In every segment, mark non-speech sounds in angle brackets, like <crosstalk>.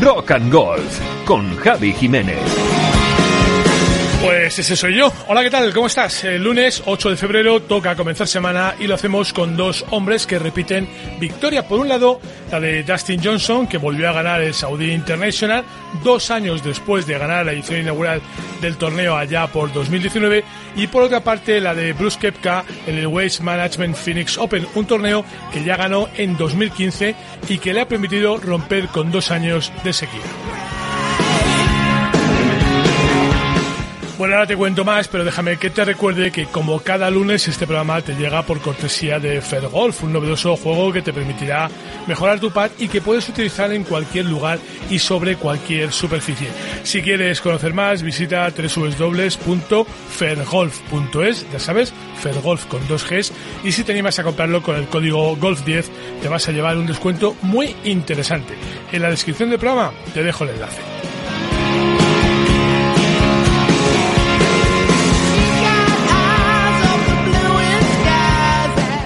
Rock and Golf con Javi Jiménez. Pues ese soy yo. Hola, ¿qué tal? ¿Cómo estás? El lunes 8 de febrero toca comenzar semana y lo hacemos con dos hombres que repiten victoria. Por un lado, la de Dustin Johnson, que volvió a ganar el Saudi International dos años después de ganar la edición inaugural del torneo allá por 2019. Y por otra parte, la de Bruce Kepka en el Waste Management Phoenix Open, un torneo que ya ganó en 2015 y que le ha permitido romper con dos años de sequía. Bueno, ahora te cuento más, pero déjame que te recuerde que como cada lunes este programa te llega por cortesía de Fairgolf, un novedoso juego que te permitirá mejorar tu pad y que puedes utilizar en cualquier lugar y sobre cualquier superficie. Si quieres conocer más, visita www.fairgolf.es, ya sabes, Fairgolf con dos Gs, y si te animas a comprarlo con el código GOLF10 te vas a llevar un descuento muy interesante. En la descripción del programa te dejo el enlace.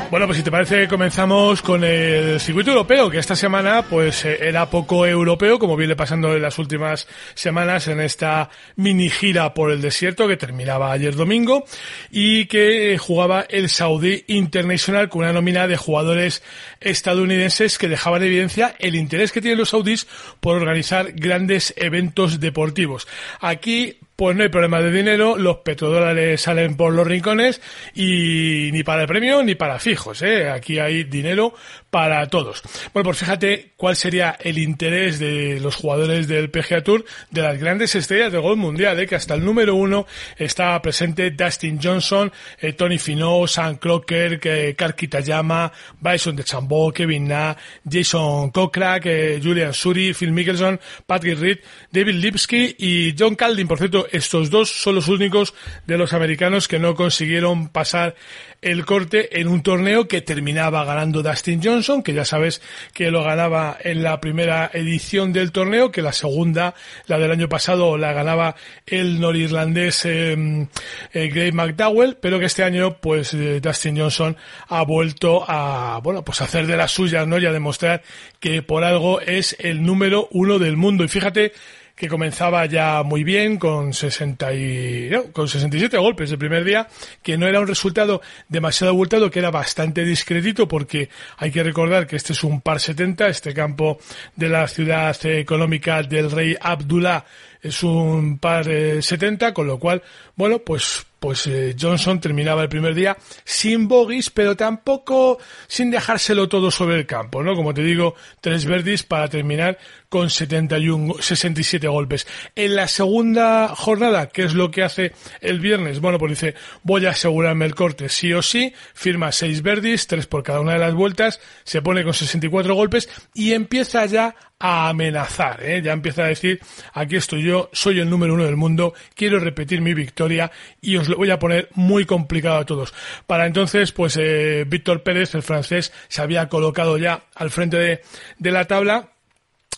Bueno, pues si te parece, comenzamos con el circuito europeo, que esta semana pues eh, era poco europeo, como viene pasando en las últimas semanas en esta mini gira por el desierto que terminaba ayer domingo y que jugaba el Saudi International con una nómina de jugadores estadounidenses que dejaban en evidencia el interés que tienen los saudíes por organizar grandes eventos deportivos. Aquí pues no hay problema de dinero, los petrodólares salen por los rincones y ni para el premio ni para fijos, ¿eh? Aquí hay dinero para todos. Bueno, pues fíjate cuál sería el interés de los jugadores del PGA Tour, de las grandes estrellas del golf mundial, ¿eh? que hasta el número uno está presente Dustin Johnson, eh, Tony Finau, Sam Crocker, eh, Karl Kitayama, Bryson de Chambó, Kevin Na, Jason Kokrak, eh, Julian Suri, Phil Mickelson, Patrick Reed, David Lipsky y John Calding. Por cierto, estos dos son los únicos de los americanos que no consiguieron pasar el corte en un torneo que terminaba ganando Dustin Johnson, que ya sabes que lo ganaba en la primera edición del torneo, que la segunda, la del año pasado, la ganaba el norirlandés eh, eh, McDowell, pero que este año, pues eh, Dustin Johnson ha vuelto a, bueno, pues hacer de las suyas, ¿no? Y a demostrar que por algo es el número uno del mundo. Y fíjate que comenzaba ya muy bien con 60 y, no, con 67 golpes el primer día, que no era un resultado demasiado abultado, que era bastante discretito porque hay que recordar que este es un par 70, este campo de la ciudad económica del rey Abdullah es un par eh, 70, con lo cual, bueno, pues pues eh, Johnson terminaba el primer día sin bogies, pero tampoco sin dejárselo todo sobre el campo, ¿no? Como te digo, tres verdes para terminar con 71, 67 golpes. En la segunda jornada, ¿qué es lo que hace el viernes? Bueno, pues dice, voy a asegurarme el corte sí o sí, firma seis verdes, tres por cada una de las vueltas, se pone con 64 golpes y empieza ya a amenazar, ¿eh? ya empieza a decir, aquí estoy yo, soy el número uno del mundo, quiero repetir mi victoria y os lo voy a poner muy complicado a todos. Para entonces, pues eh, Víctor Pérez, el francés, se había colocado ya al frente de, de la tabla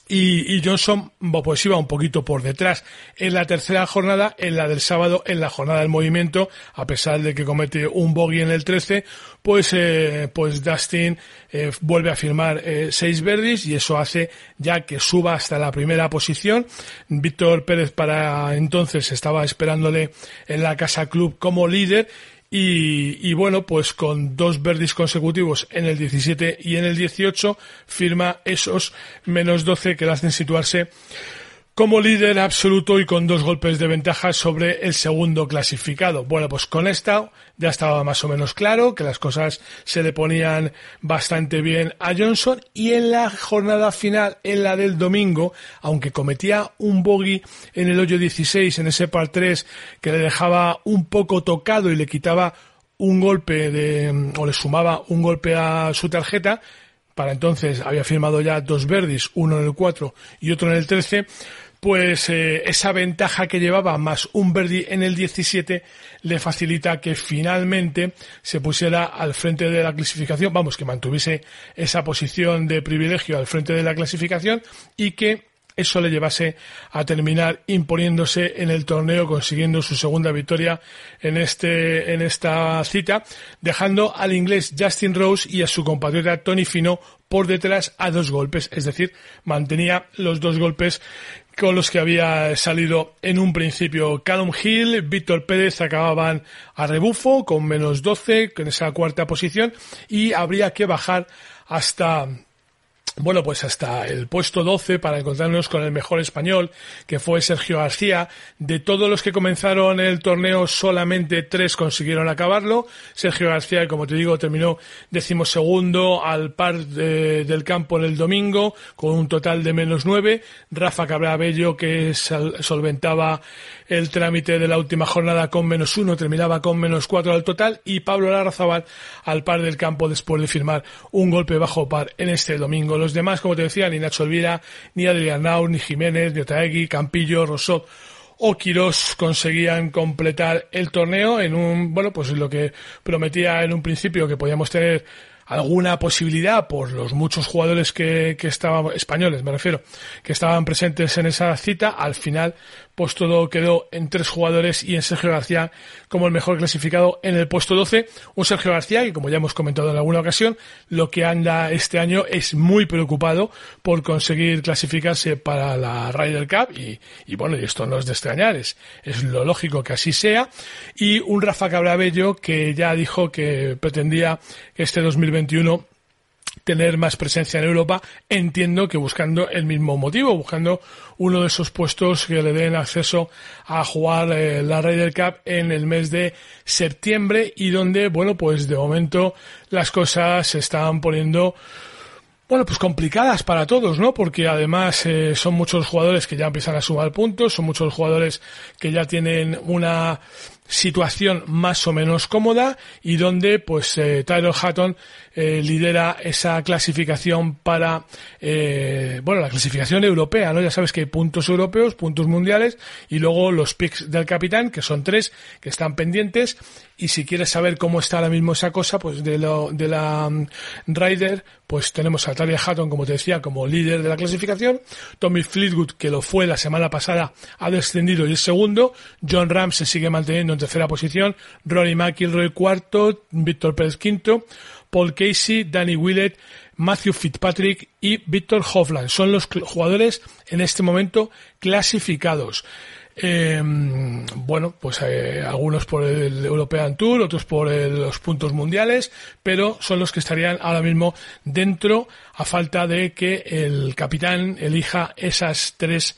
y, y, Johnson pues iba un poquito por detrás. En la tercera jornada, en la del sábado, en la jornada del movimiento, a pesar de que comete un bogey en el 13, pues, eh, pues Dustin eh, vuelve a firmar eh, seis verdes y eso hace ya que suba hasta la primera posición. Víctor Pérez para entonces estaba esperándole en la Casa Club como líder y, y, bueno, pues con dos verdes consecutivos en el 17 y en el 18 firma esos menos 12 que le hacen situarse como líder absoluto y con dos golpes de ventaja sobre el segundo clasificado. Bueno, pues con esta ya estaba más o menos claro que las cosas se le ponían bastante bien a Johnson y en la jornada final, en la del domingo, aunque cometía un bogey en el hoyo 16, en ese par 3 que le dejaba un poco tocado y le quitaba un golpe de, o le sumaba un golpe a su tarjeta, para entonces había firmado ya dos verdis, uno en el 4 y otro en el 13, pues eh, esa ventaja que llevaba más un Verdi en el 17 le facilita que finalmente se pusiera al frente de la clasificación, vamos, que mantuviese esa posición de privilegio al frente de la clasificación y que eso le llevase a terminar imponiéndose en el torneo, consiguiendo su segunda victoria en este, en esta cita, dejando al inglés Justin Rose y a su compatriota Tony Fino por detrás a dos golpes, es decir, mantenía los dos golpes con los que había salido en un principio Callum Hill, Víctor Pérez acababan a rebufo con menos 12 en esa cuarta posición y habría que bajar hasta bueno, pues hasta el puesto 12 para encontrarnos con el mejor español, que fue Sergio García. De todos los que comenzaron el torneo, solamente tres consiguieron acabarlo. Sergio García, como te digo, terminó decimosegundo al par del campo en el domingo, con un total de menos nueve. Rafa Cabrabello, que solventaba el trámite de la última jornada con menos uno, terminaba con menos cuatro al total. Y Pablo Larrazabal al par del campo después de firmar un golpe bajo par en este domingo. Demás, como te decía, ni Nacho Elvira, ni Adrián Naur, ni Jiménez, ni Otaegui, Campillo, Rosot o Quirós conseguían completar el torneo en un, bueno, pues lo que prometía en un principio que podíamos tener alguna posibilidad por los muchos jugadores que, que estaban, españoles me refiero, que estaban presentes en esa cita, al final pues todo quedó en tres jugadores y en Sergio García como el mejor clasificado en el puesto 12. Un Sergio García que, como ya hemos comentado en alguna ocasión, lo que anda este año es muy preocupado por conseguir clasificarse para la Ryder Cup y, y bueno, y esto no es de extrañar, es, es lo lógico que así sea. Y un Rafa Cabrabello que ya dijo que pretendía que este 2021 tener más presencia en Europa, entiendo que buscando el mismo motivo, buscando uno de esos puestos que le den acceso a jugar eh, la Ryder Cup en el mes de septiembre y donde, bueno, pues de momento las cosas se están poniendo bueno, pues complicadas para todos, ¿no? Porque además eh, son muchos jugadores que ya empiezan a sumar puntos, son muchos jugadores que ya tienen una situación más o menos cómoda y donde pues eh, Tyler Hatton eh, lidera esa clasificación para eh, bueno la clasificación europea no ya sabes que hay puntos europeos puntos mundiales y luego los picks del capitán que son tres que están pendientes. Y si quieres saber cómo está ahora mismo esa cosa pues de lo de la um, Ryder pues tenemos a Tyler Hatton como te decía como líder de la clasificación. Tommy Fleetwood que lo fue la semana pasada ha descendido y es segundo. John Ram se sigue manteniendo tercera posición, Rory McIlroy cuarto, Víctor Pérez quinto, Paul Casey, Danny Willett, Matthew Fitzpatrick y Víctor Hovland. Son los jugadores en este momento clasificados. Eh, bueno, pues eh, algunos por el European Tour, otros por los puntos mundiales, pero son los que estarían ahora mismo dentro a falta de que el capitán elija esas tres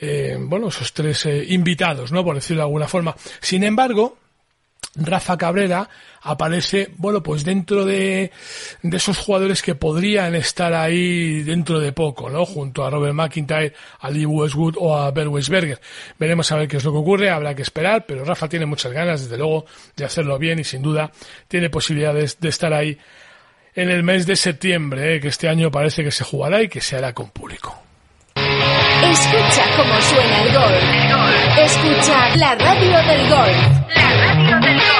eh, bueno, esos tres eh, invitados, ¿no? Por decirlo de alguna forma. Sin embargo, Rafa Cabrera aparece, bueno, pues dentro de, de esos jugadores que podrían estar ahí dentro de poco, ¿no? Junto a Robert McIntyre, a Lee Westwood o a Bert Weisberger. Veremos a ver qué es lo que ocurre, habrá que esperar, pero Rafa tiene muchas ganas, desde luego, de hacerlo bien y sin duda tiene posibilidades de estar ahí en el mes de septiembre, ¿eh? que este año parece que se jugará y que se hará con público. Escucha cómo suena el gol. Escucha la radio del gol. La radio del gol.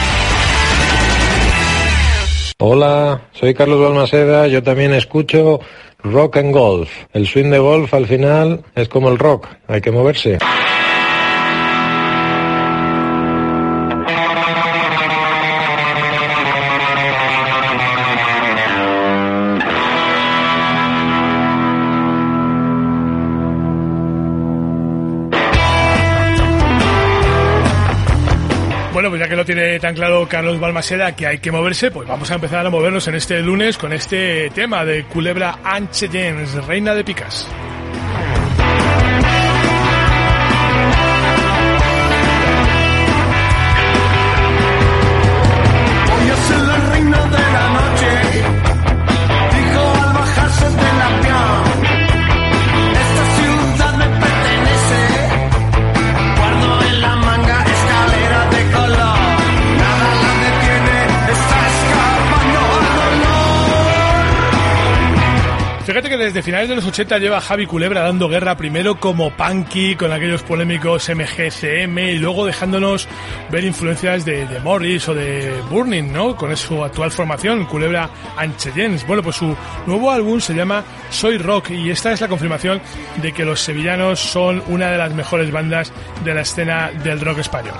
Hola, soy Carlos Balmaseda, yo también escucho rock and golf. El swing de golf al final es como el rock, hay que moverse. Bueno, pues ya que lo tiene tan claro Carlos Balmaseda que hay que moverse, pues vamos a empezar a movernos en este lunes con este tema de Culebra Anche Jens, reina de picas. Desde finales de los 80 lleva Javi Culebra dando guerra primero como Punky con aquellos polémicos MGCM y luego dejándonos ver influencias de, de Morris o de Burning, ¿no? Con su actual formación, Culebra Anchellens. Bueno, pues su nuevo álbum se llama Soy Rock y esta es la confirmación de que los sevillanos son una de las mejores bandas de la escena del rock español.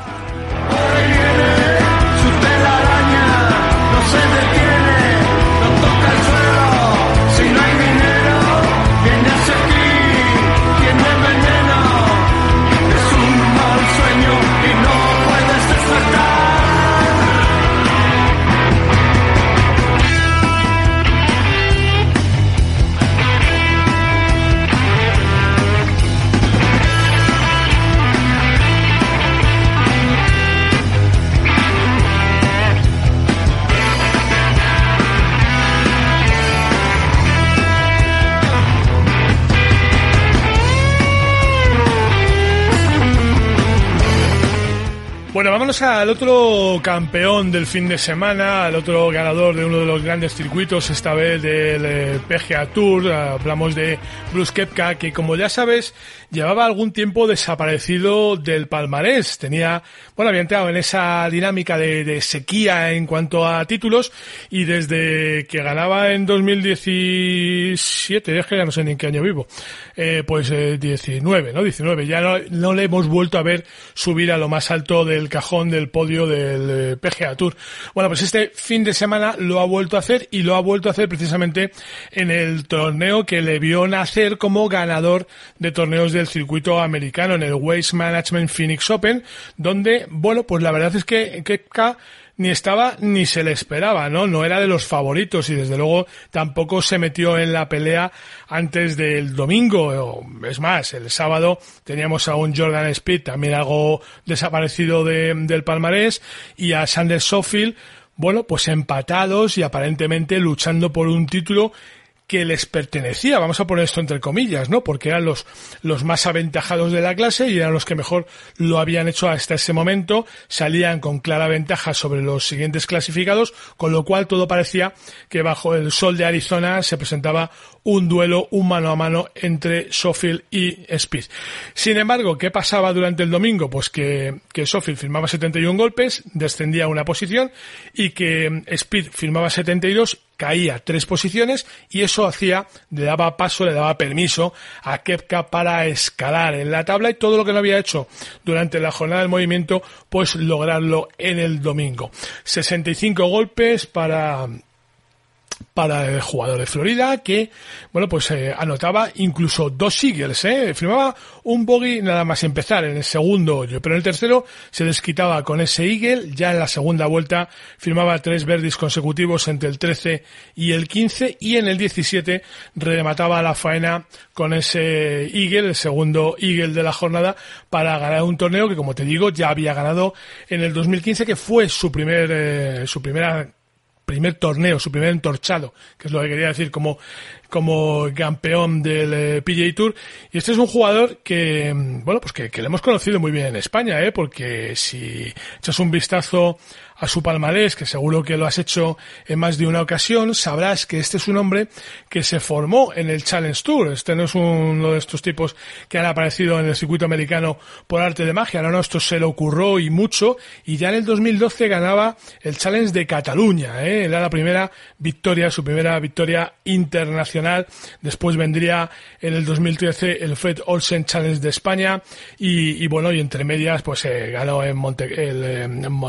Bueno, vámonos al otro campeón del fin de semana, al otro ganador de uno de los grandes circuitos, esta vez del eh, PGA Tour. Hablamos de Bruce Kepka, que como ya sabes, llevaba algún tiempo desaparecido del palmarés. Tenía, bueno, había entrado en esa dinámica de, de sequía en cuanto a títulos y desde que ganaba en 2017, es que ya no sé ni en qué año vivo, eh, pues eh, 19, ¿no? 19. Ya no, no le hemos vuelto a ver subir a lo más alto del cajón del podio del eh, PGA Tour. Bueno, pues este fin de semana lo ha vuelto a hacer y lo ha vuelto a hacer precisamente en el torneo que le vio nacer como ganador de torneos del circuito americano en el Waste Management Phoenix Open, donde, bueno, pues la verdad es que Kepka ni estaba ni se le esperaba, ¿no? No era de los favoritos y desde luego tampoco se metió en la pelea antes del domingo. Es más, el sábado teníamos a un Jordan Speed, también algo desaparecido de, del palmarés, y a Sanders Sofield, bueno, pues empatados y aparentemente luchando por un título que les pertenecía, vamos a poner esto entre comillas, ¿no? Porque eran los, los más aventajados de la clase y eran los que mejor lo habían hecho hasta ese momento, salían con clara ventaja sobre los siguientes clasificados, con lo cual todo parecía que bajo el sol de Arizona se presentaba un duelo, un mano a mano entre Sofield y Speed. Sin embargo, ¿qué pasaba durante el domingo? Pues que, que Sofield firmaba 71 golpes, descendía una posición y que Speed firmaba 72 caía tres posiciones y eso hacía, le daba paso, le daba permiso a Kepka para escalar en la tabla y todo lo que no había hecho durante la jornada del movimiento, pues lograrlo en el domingo. 65 golpes para para el jugador de Florida que, bueno, pues eh, anotaba incluso dos eagles, ¿eh? Firmaba un bogey nada más empezar en el segundo hoyo, pero en el tercero se desquitaba con ese eagle, ya en la segunda vuelta firmaba tres verdes consecutivos entre el 13 y el 15 y en el 17 remataba la faena con ese eagle, el segundo eagle de la jornada para ganar un torneo que como te digo ya había ganado en el 2015 que fue su primer, eh, su primera primer torneo, su primer entorchado, que es lo que quería decir como, como campeón del eh, PGA Tour. Y este es un jugador que, bueno, pues que, que le hemos conocido muy bien en España, ¿eh? porque si echas un vistazo a su palmarés, que seguro que lo has hecho en más de una ocasión, sabrás que este es un hombre que se formó en el Challenge Tour. Este no es uno de estos tipos que han aparecido en el circuito americano por arte de magia. No, no, esto se le ocurrió y mucho. Y ya en el 2012 ganaba el Challenge de Cataluña. ¿eh? Era la primera victoria, su primera victoria internacional. Después vendría en el 2013 el Fred Olsen Challenge de España. Y, bueno, y entre medias, pues eh, ganó en, Monte, el, eh, en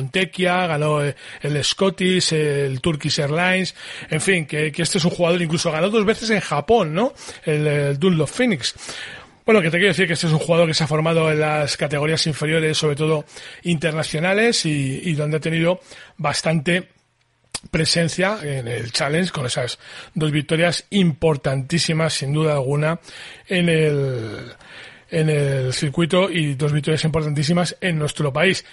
ganó eh, el Scottish, el Turkish Airlines. En fin, que, este es un jugador, incluso ganó dos veces en Japón, ¿no? El, el Dunlop Phoenix. Bueno, que te quiero decir que este es un jugador que se ha formado en las categorías inferiores, sobre todo internacionales, y donde ha tenido bastante presencia en el Challenge con esas dos victorias importantísimas, sin duda alguna, en el, en el circuito y dos victorias importantísimas en nuestro país.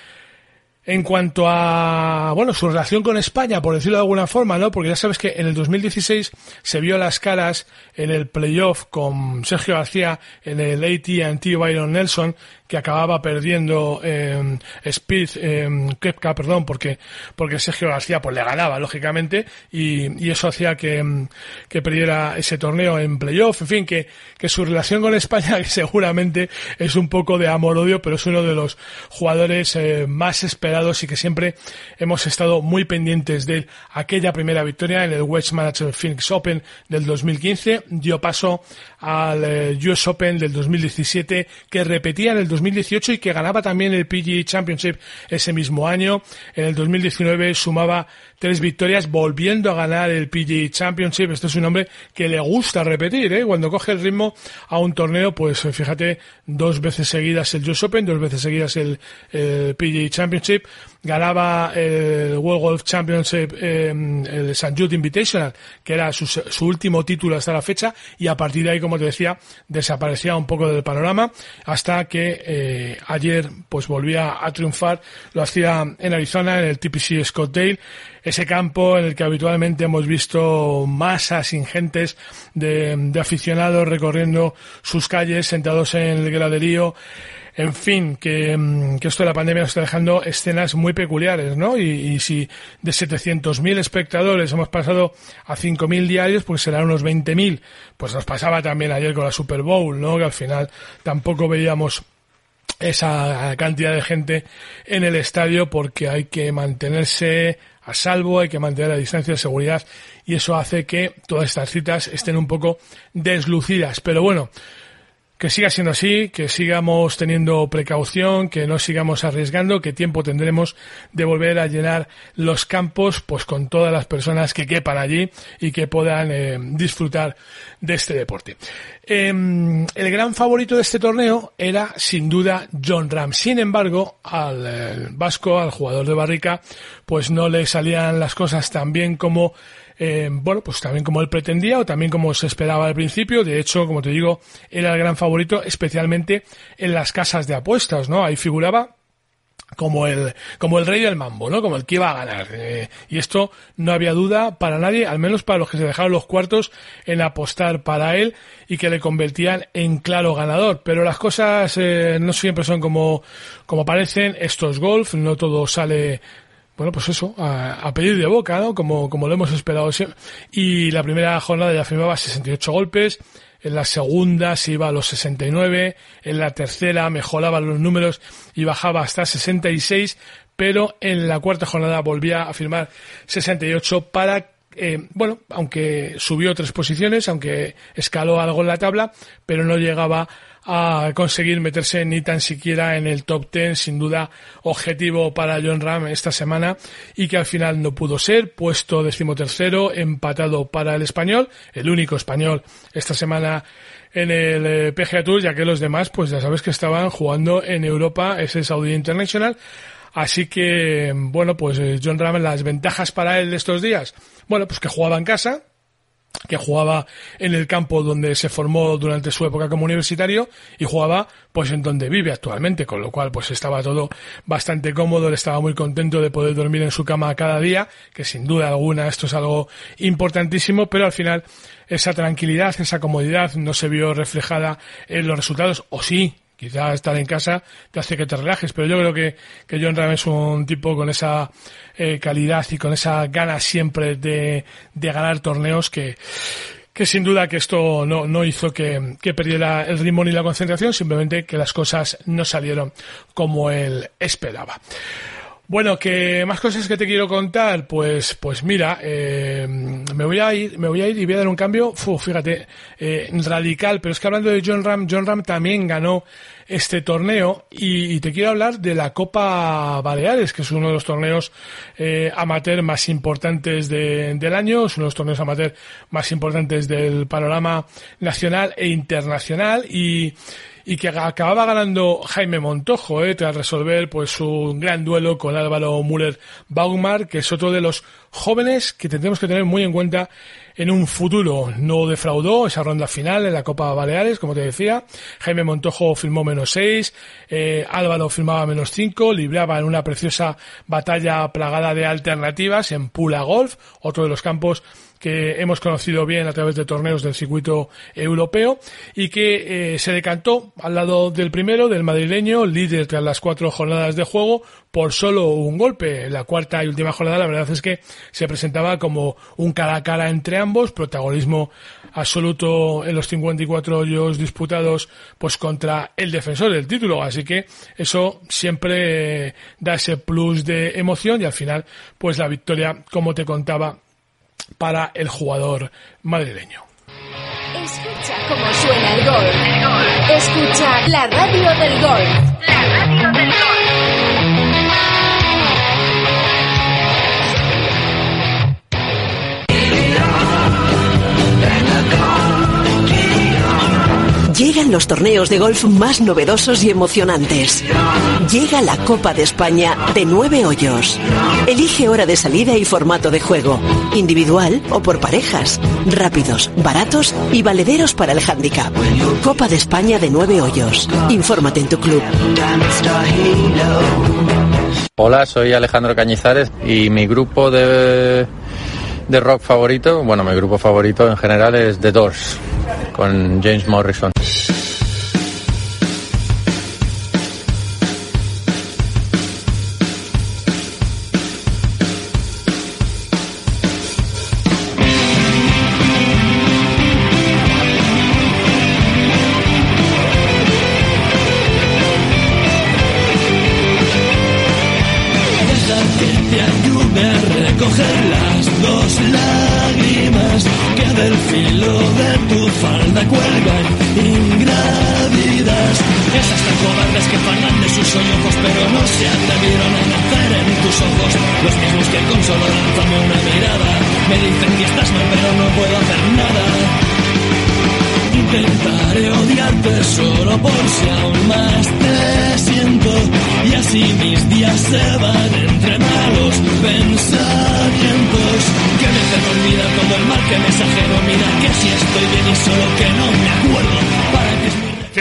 En cuanto a, bueno, su relación con España, por decirlo de alguna forma, ¿no? Porque ya sabes que en el 2016 se vio las caras en el playoff con Sergio García en el AT&T Byron Nelson, que acababa perdiendo eh, Speed, eh, Kepka, perdón, porque, porque Sergio García pues le ganaba, lógicamente, y, eso hacía que, que perdiera ese torneo en playoff. En fin, que, que su relación con España <laughs> que seguramente es un poco de amor-odio, pero es uno de los jugadores eh, más esperados y que siempre hemos estado muy pendientes de. Aquella primera victoria en el Wedge Manager Phoenix Open del 2015 dio paso al eh, US Open del 2017 que repetía en el 2018 y que ganaba también el PGA Championship ese mismo año. En el 2019 sumaba tres victorias volviendo a ganar el PGA Championship. Este es un hombre que le gusta repetir, ¿eh? Cuando coge el ritmo a un torneo, pues fíjate, dos veces seguidas el US Open, dos veces seguidas el, el PGA Championship ganaba el World Golf Championship, eh, el St. Jude Invitational, que era su, su, último título hasta la fecha, y a partir de ahí, como te decía, desaparecía un poco del panorama, hasta que eh, ayer pues volvía a triunfar, lo hacía en Arizona, en el TPC Scottsdale, ese campo en el que habitualmente hemos visto masas ingentes de, aficionados recorriendo sus calles, sentados en el graderío, en fin, que, que, esto de la pandemia nos está dejando escenas muy peculiares, ¿no? Y, y si de 700.000 espectadores hemos pasado a 5.000 diarios, pues serán unos 20.000. Pues nos pasaba también ayer con la Super Bowl, ¿no? Que al final tampoco veíamos esa cantidad de gente en el estadio porque hay que mantenerse a salvo, hay que mantener la distancia de seguridad y eso hace que todas estas citas estén un poco deslucidas. Pero bueno, que siga siendo así, que sigamos teniendo precaución, que no sigamos arriesgando, que tiempo tendremos de volver a llenar los campos pues con todas las personas que quepan allí y que puedan eh, disfrutar de este deporte. Eh, el gran favorito de este torneo era sin duda John Ram. Sin embargo, al eh, vasco, al jugador de barrica, pues no le salían las cosas tan bien como eh, bueno, pues también como él pretendía o también como se esperaba al principio. De hecho, como te digo, era el gran favorito, especialmente en las casas de apuestas, ¿no? Ahí figuraba como el, como el rey del mambo, ¿no? Como el que iba a ganar. Eh, y esto no había duda para nadie, al menos para los que se dejaron los cuartos en apostar para él y que le convertían en claro ganador. Pero las cosas eh, no siempre son como, como parecen. Esto es golf, no todo sale bueno, pues eso, a, a, pedir de boca, ¿no? Como, como lo hemos esperado siempre. Y la primera jornada ya firmaba 68 golpes, en la segunda se iba a los 69, en la tercera mejoraba los números y bajaba hasta 66, pero en la cuarta jornada volvía a firmar 68 para eh, bueno, aunque subió tres posiciones, aunque escaló algo en la tabla, pero no llegaba a conseguir meterse ni tan siquiera en el top ten, sin duda objetivo para John Ram esta semana y que al final no pudo ser, puesto decimotercero, empatado para el español, el único español esta semana en el eh, PGA Tour, ya que los demás, pues ya sabes que estaban jugando en Europa, ese Saudi International, Así que, bueno, pues eh, John Ram, las ventajas para él de estos días, bueno, pues que jugaba en casa, que jugaba en el campo donde se formó durante su época como universitario y jugaba pues en donde vive actualmente, con lo cual pues estaba todo bastante cómodo, él estaba muy contento de poder dormir en su cama cada día, que sin duda alguna esto es algo importantísimo, pero al final esa tranquilidad, esa comodidad no se vio reflejada en los resultados, o sí, Quizá estar en casa te hace que te relajes, pero yo creo que, que John Ram es un tipo con esa eh, calidad y con esa ganas siempre de, de ganar torneos que, que sin duda que esto no, no hizo que, que perdiera el ritmo ni la concentración, simplemente que las cosas no salieron como él esperaba. Bueno, que más cosas que te quiero contar, pues, pues mira, eh, me voy a ir, me voy a ir y voy a dar un cambio, fu, fíjate, eh, radical, pero es que hablando de John Ram, John Ram también ganó este torneo y, te quiero hablar de la Copa Baleares, que es uno de los torneos eh, amateur más importantes de- del año, es uno de los torneos amateur más importantes del panorama nacional e internacional y y que acababa ganando Jaime Montojo, eh, tras resolver pues un gran duelo con Álvaro Müller Baumar, que es otro de los jóvenes que tendremos que tener muy en cuenta en un futuro. No defraudó esa ronda final en la Copa Baleares, como te decía. Jaime Montojo firmó menos 6, eh, Álvaro firmaba menos 5, libraba en una preciosa batalla plagada de alternativas en Pula Golf, otro de los campos que hemos conocido bien a través de torneos del circuito europeo y que eh, se decantó al lado del primero, del madrileño, líder tras las cuatro jornadas de juego, por solo un golpe. La cuarta y última jornada, la verdad es que se presentaba como un cara a cara entre ambos, protagonismo absoluto en los 54 hoyos disputados pues contra el defensor del título, así que eso siempre eh, da ese plus de emoción y al final pues la victoria, como te contaba, para el jugador madrileño. Escucha cómo suena el gol. Escucha la radio del gol. Los torneos de golf más novedosos y emocionantes. Llega la Copa de España de nueve hoyos. Elige hora de salida y formato de juego, individual o por parejas, rápidos, baratos y valederos para el handicap. Copa de España de nueve hoyos. Infórmate en tu club. Hola, soy Alejandro Cañizares y mi grupo de, de rock favorito, bueno, mi grupo favorito en general es The Doors, con James Morrison.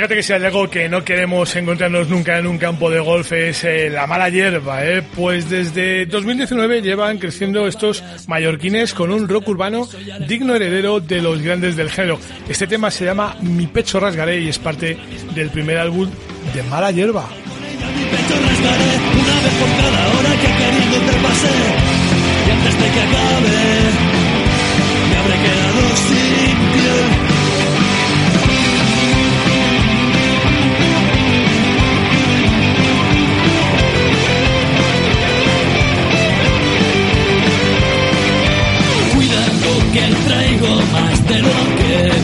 Que si hay algo que no queremos encontrarnos nunca en un campo de golf es eh, la mala hierba, ¿eh? Pues desde 2019 llevan creciendo estos mallorquines con un rock urbano digno heredero de los grandes del género. Este tema se llama Mi pecho rasgaré y es parte del primer álbum de Mala hierba. Una vez por cada hora que querido te que acabe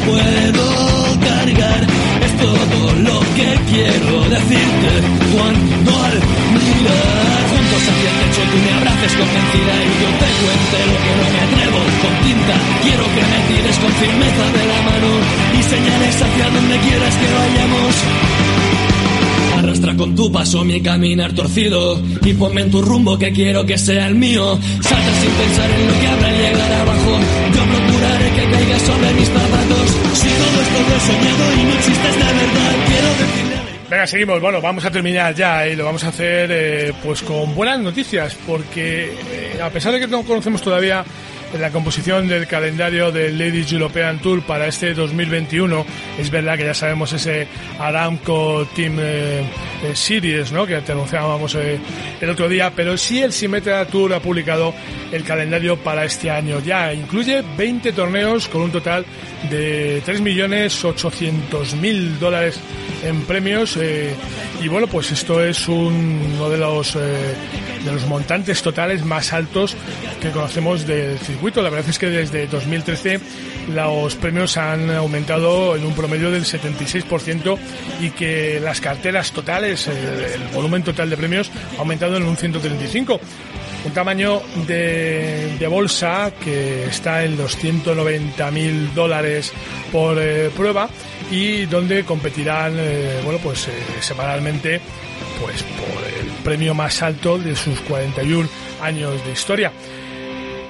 puedo cargar. Es todo lo que quiero decirte cuando al mirar juntos hacia el techo tú me abraces convencida y yo te cuente lo que no me atrevo con tinta. Quiero que me tires con firmeza de la mano y señales hacia donde quieras que vayamos. Arrastra con tu paso mi caminar torcido y ponme en tu rumbo que quiero que sea el mío. Salta sin pensar en lo que habrá al llegar abajo. Sobre mis zapatos. Si todo esto lo he soñado y no existes de verdad, quiero decirle. Venga, seguimos. Bueno, vamos a terminar ya y lo vamos a hacer eh, pues con buenas noticias porque eh, a pesar de que no conocemos todavía en la composición del calendario del Ladies European Tour para este 2021. Es verdad que ya sabemos ese Aramco Team eh, eh, Series, ¿no? Que te anunciábamos eh, el otro día, pero sí el Symmetra Tour ha publicado el calendario para este año. Ya incluye 20 torneos con un total de 3.800.000 dólares en premios. y bueno, pues esto es uno de los de los montantes totales más altos que conocemos del circuito. La verdad es que desde 2013 los premios han aumentado en un promedio del 76% y que las carteras totales, el, volumen total de premios ha aumentado en un 135% un tamaño de, bolsa que está en los 190 mil dólares por eh, prueba y donde competirán eh, bueno pues eh, semanalmente pues por el premio más alto de sus 41 años de historia.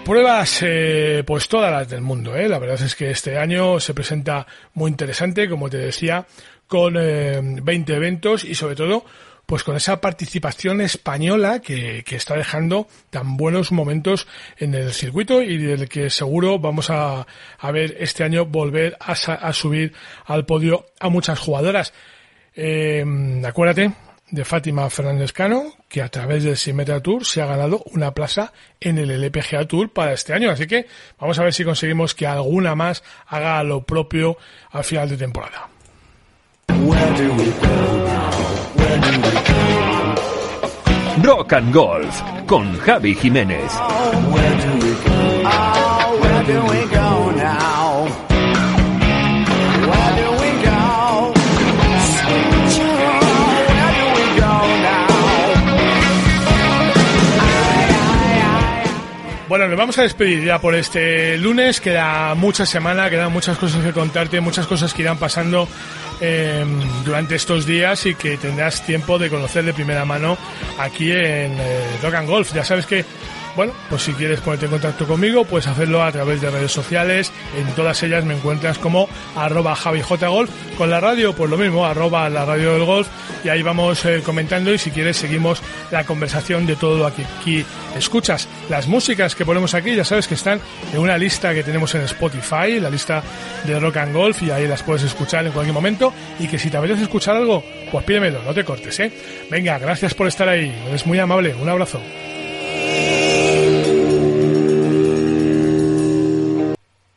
Pruebas, eh, pues todas las del mundo. ¿eh? La verdad es que este año se presenta muy interesante, como te decía, con 20 eh, eventos y sobre todo, pues con esa participación española que, que, está dejando tan buenos momentos en el circuito y del que seguro vamos a, a ver este año volver a, a, subir al podio a muchas jugadoras. Eh, acuérdate de Fátima Fernández Cano, que a través del Simetra Tour se ha ganado una plaza en el LPGA Tour para este año. Así que vamos a ver si conseguimos que alguna más haga lo propio al final de temporada. Rock and Golf con Javi Jiménez. Bueno, nos vamos a despedir ya por este lunes. Queda mucha semana, quedan muchas cosas que contarte, muchas cosas que irán pasando em, durante estos días y que tendrás tiempo de conocer de primera mano aquí en eh, and Golf. Ya sabes que bueno, pues si quieres ponerte en contacto conmigo, puedes hacerlo a través de redes sociales. En todas ellas me encuentras como arroba javijgolf. Con la radio, pues lo mismo, arroba la radio del golf. Y ahí vamos eh, comentando y si quieres seguimos la conversación de todo lo que aquí escuchas. Las músicas que ponemos aquí, ya sabes que están en una lista que tenemos en Spotify, la lista de rock and golf, y ahí las puedes escuchar en cualquier momento. Y que si te apetece escuchar algo, pues pídemelo, no te cortes, ¿eh? Venga, gracias por estar ahí. Eres muy amable. Un abrazo.